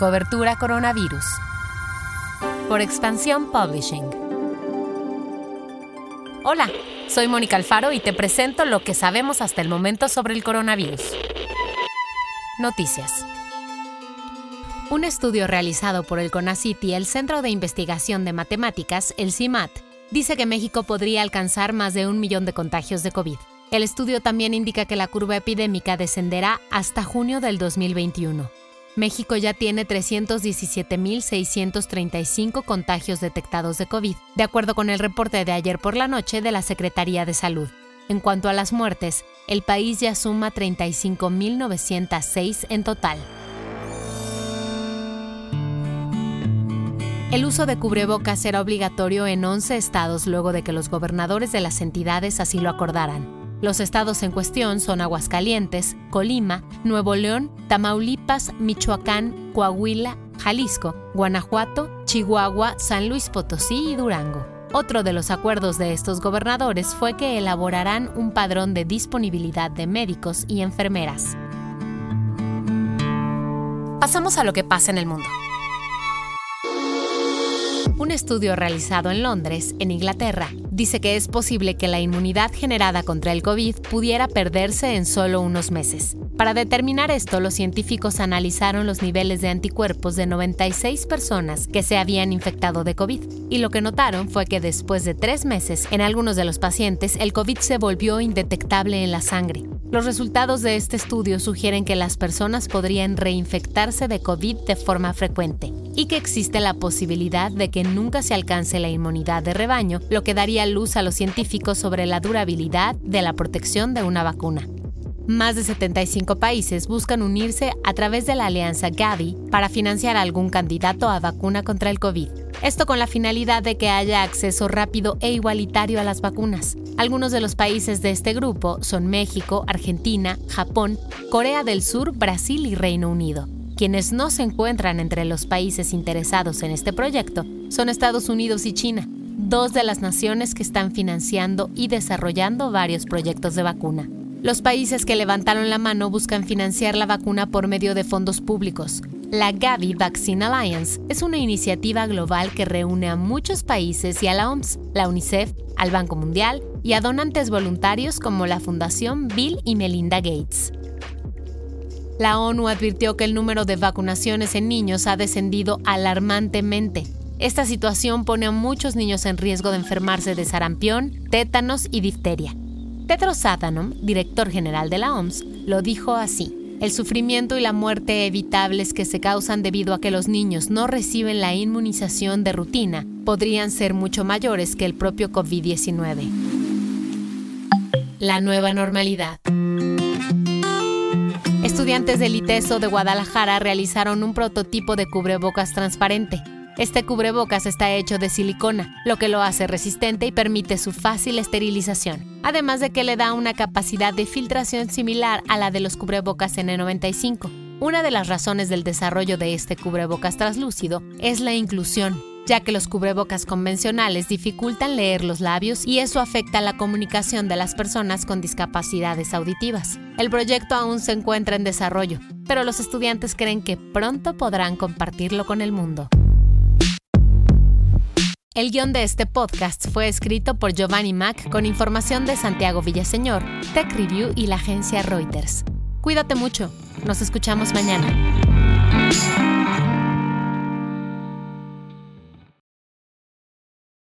Cobertura Coronavirus. Por Expansión Publishing. Hola, soy Mónica Alfaro y te presento lo que sabemos hasta el momento sobre el coronavirus. Noticias. Un estudio realizado por el CONACYT y el Centro de Investigación de Matemáticas, el CIMAT, dice que México podría alcanzar más de un millón de contagios de COVID. El estudio también indica que la curva epidémica descenderá hasta junio del 2021. México ya tiene 317.635 contagios detectados de COVID, de acuerdo con el reporte de ayer por la noche de la Secretaría de Salud. En cuanto a las muertes, el país ya suma 35.906 en total. El uso de cubrebocas será obligatorio en 11 estados luego de que los gobernadores de las entidades así lo acordaran. Los estados en cuestión son Aguascalientes, Colima, Nuevo León, Tamaulipas, Michoacán, Coahuila, Jalisco, Guanajuato, Chihuahua, San Luis Potosí y Durango. Otro de los acuerdos de estos gobernadores fue que elaborarán un padrón de disponibilidad de médicos y enfermeras. Pasamos a lo que pasa en el mundo. Un estudio realizado en Londres, en Inglaterra, dice que es posible que la inmunidad generada contra el COVID pudiera perderse en solo unos meses. Para determinar esto, los científicos analizaron los niveles de anticuerpos de 96 personas que se habían infectado de COVID, y lo que notaron fue que después de tres meses, en algunos de los pacientes, el COVID se volvió indetectable en la sangre. Los resultados de este estudio sugieren que las personas podrían reinfectarse de COVID de forma frecuente y que existe la posibilidad de que nunca se alcance la inmunidad de rebaño, lo que daría luz a los científicos sobre la durabilidad de la protección de una vacuna. Más de 75 países buscan unirse a través de la alianza Gavi para financiar a algún candidato a vacuna contra el COVID. Esto con la finalidad de que haya acceso rápido e igualitario a las vacunas. Algunos de los países de este grupo son México, Argentina, Japón, Corea del Sur, Brasil y Reino Unido. Quienes no se encuentran entre los países interesados en este proyecto son Estados Unidos y China, dos de las naciones que están financiando y desarrollando varios proyectos de vacuna. Los países que levantaron la mano buscan financiar la vacuna por medio de fondos públicos. La Gavi Vaccine Alliance es una iniciativa global que reúne a muchos países y a la OMS, la UNICEF, al Banco Mundial y a donantes voluntarios como la Fundación Bill y Melinda Gates. La ONU advirtió que el número de vacunaciones en niños ha descendido alarmantemente. Esta situación pone a muchos niños en riesgo de enfermarse de sarampión, tétanos y difteria. Tedros Adhanom, director general de la OMS, lo dijo así. El sufrimiento y la muerte evitables que se causan debido a que los niños no reciben la inmunización de rutina podrían ser mucho mayores que el propio COVID-19. La nueva normalidad. Estudiantes del ITESO de Guadalajara realizaron un prototipo de cubrebocas transparente. Este cubrebocas está hecho de silicona, lo que lo hace resistente y permite su fácil esterilización, además de que le da una capacidad de filtración similar a la de los cubrebocas N95. Una de las razones del desarrollo de este cubrebocas translúcido es la inclusión, ya que los cubrebocas convencionales dificultan leer los labios y eso afecta la comunicación de las personas con discapacidades auditivas. El proyecto aún se encuentra en desarrollo, pero los estudiantes creen que pronto podrán compartirlo con el mundo. El guion de este podcast fue escrito por Giovanni Mac con información de Santiago Villaseñor, Tech Review y la agencia Reuters. Cuídate mucho. Nos escuchamos mañana.